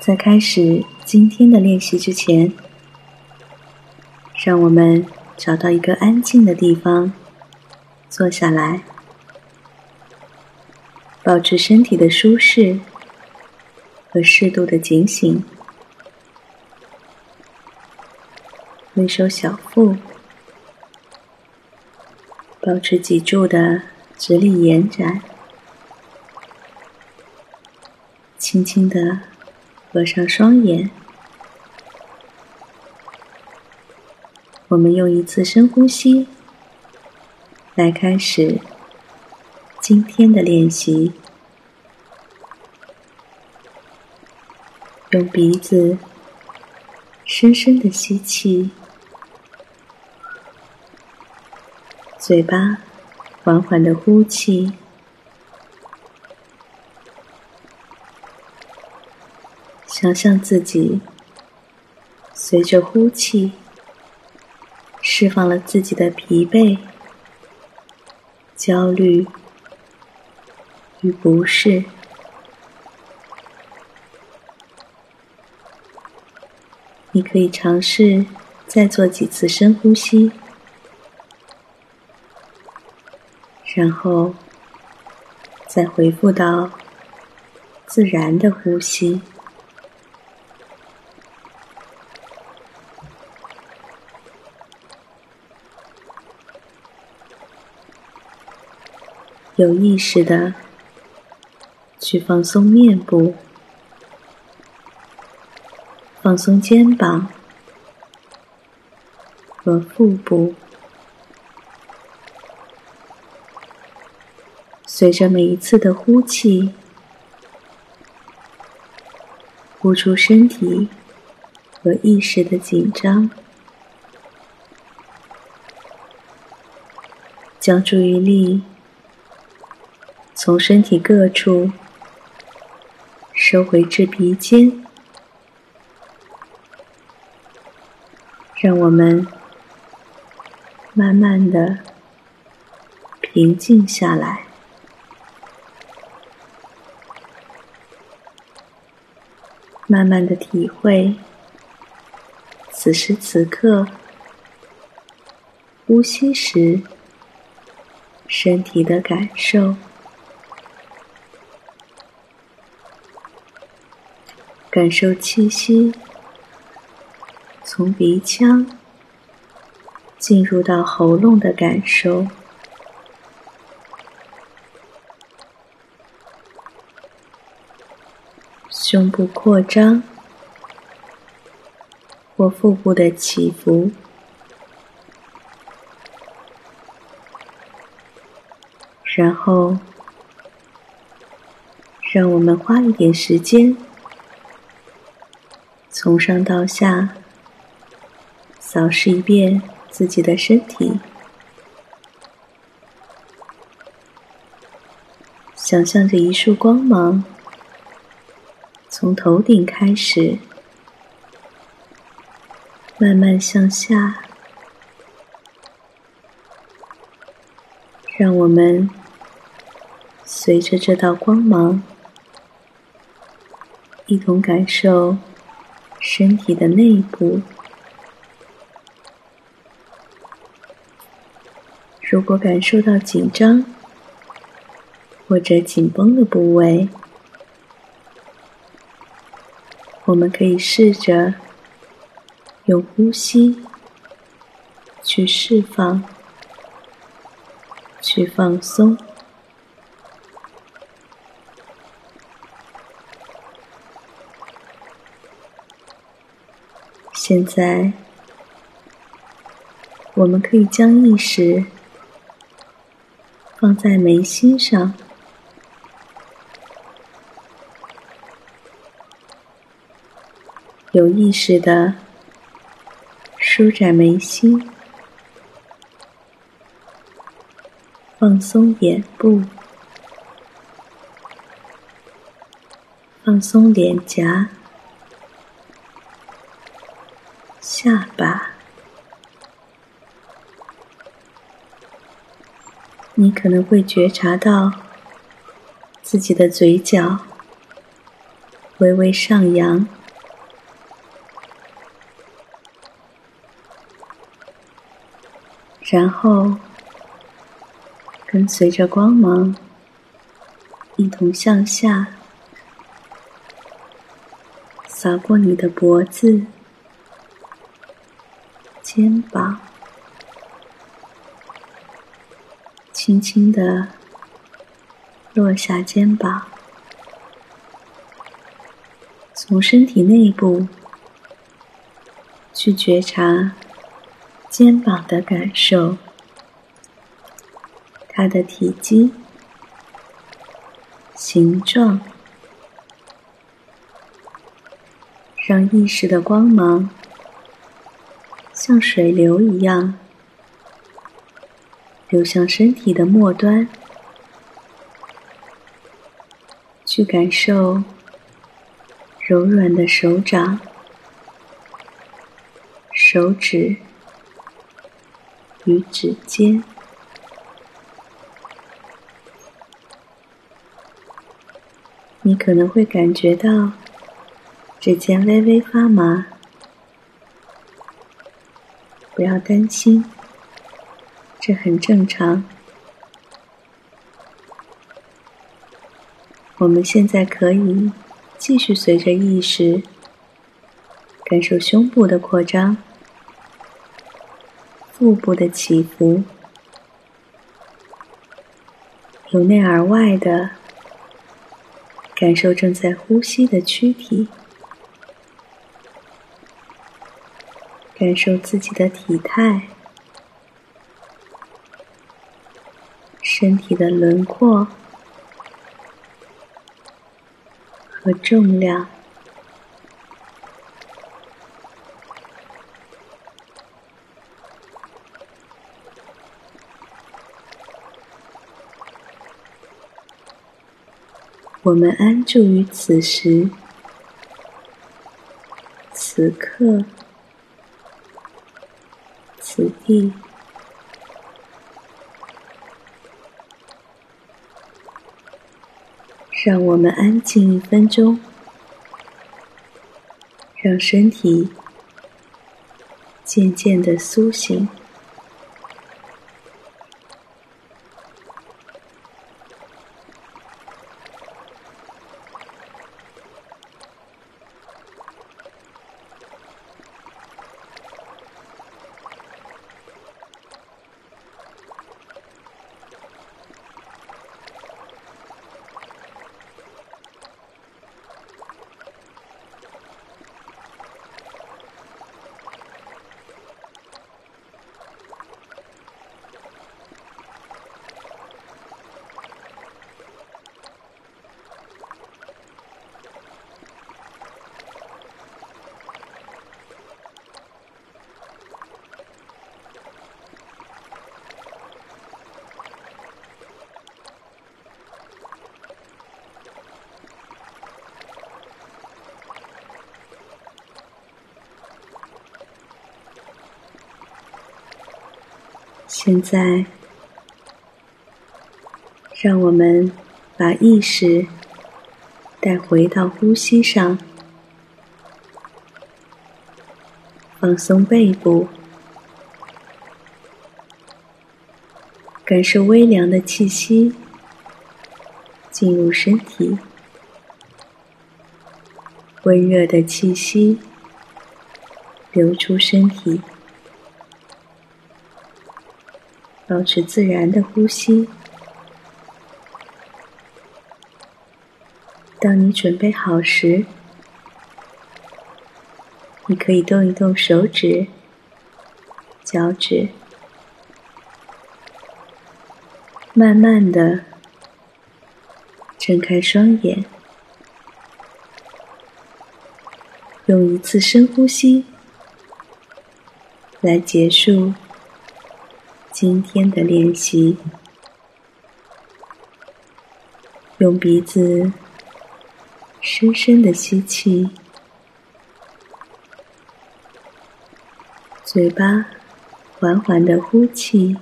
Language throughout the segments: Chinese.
在开始今天的练习之前，让我们找到一个安静的地方坐下来，保持身体的舒适和适度的警醒，微收小腹，保持脊柱的直立延展，轻轻的。合上双眼，我们用一次深呼吸来开始今天的练习。用鼻子深深的吸气，嘴巴缓缓的呼气。想象自己随着呼气，释放了自己的疲惫、焦虑与不适。你可以尝试再做几次深呼吸，然后再回复到自然的呼吸。有意识的去放松面部，放松肩膀和腹部，随着每一次的呼气，呼出身体和意识的紧张，将注意力。从身体各处收回至鼻尖，让我们慢慢的平静下来，慢慢的体会此时此刻呼吸时身体的感受。感受气息从鼻腔进入到喉咙的感受，胸部扩张或腹部的起伏，然后让我们花一点时间。从上到下，扫视一遍自己的身体，想象着一束光芒从头顶开始，慢慢向下，让我们随着这道光芒一同感受。身体的内部，如果感受到紧张或者紧绷的部位，我们可以试着用呼吸去释放、去放松。现在，我们可以将意识放在眉心上，有意识的舒展眉心，放松眼部，放松脸颊。下巴，你可能会觉察到自己的嘴角微微上扬，然后跟随着光芒一同向下扫过你的脖子、肩膀。轻轻的落下肩膀，从身体内部去觉察肩膀的感受，它的体积、形状，让意识的光芒像水流一样。流向身体的末端，去感受柔软的手掌、手指与指尖。你可能会感觉到指尖微微发麻，不要担心。这很正常。我们现在可以继续随着意识感受胸部的扩张、腹部的起伏，由内而外的感受正在呼吸的躯体，感受自己的体态。身体的轮廓和重量，我们安住于此时此刻此地。让我们安静一分钟，让身体渐渐的苏醒。现在，让我们把意识带回到呼吸上，放松背部，感受微凉的气息进入身体，温热的气息流出身体。保持自然的呼吸。当你准备好时，你可以动一动手指、脚趾，慢慢的睁开双眼，用一次深呼吸来结束。今天的练习，用鼻子深深的吸气，嘴巴缓缓的呼气，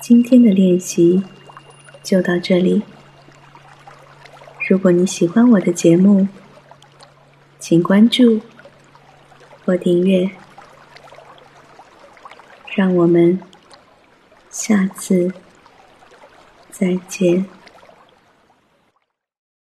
今天的练习就到这里。如果你喜欢我的节目，请关注或订阅。让我们下次再见。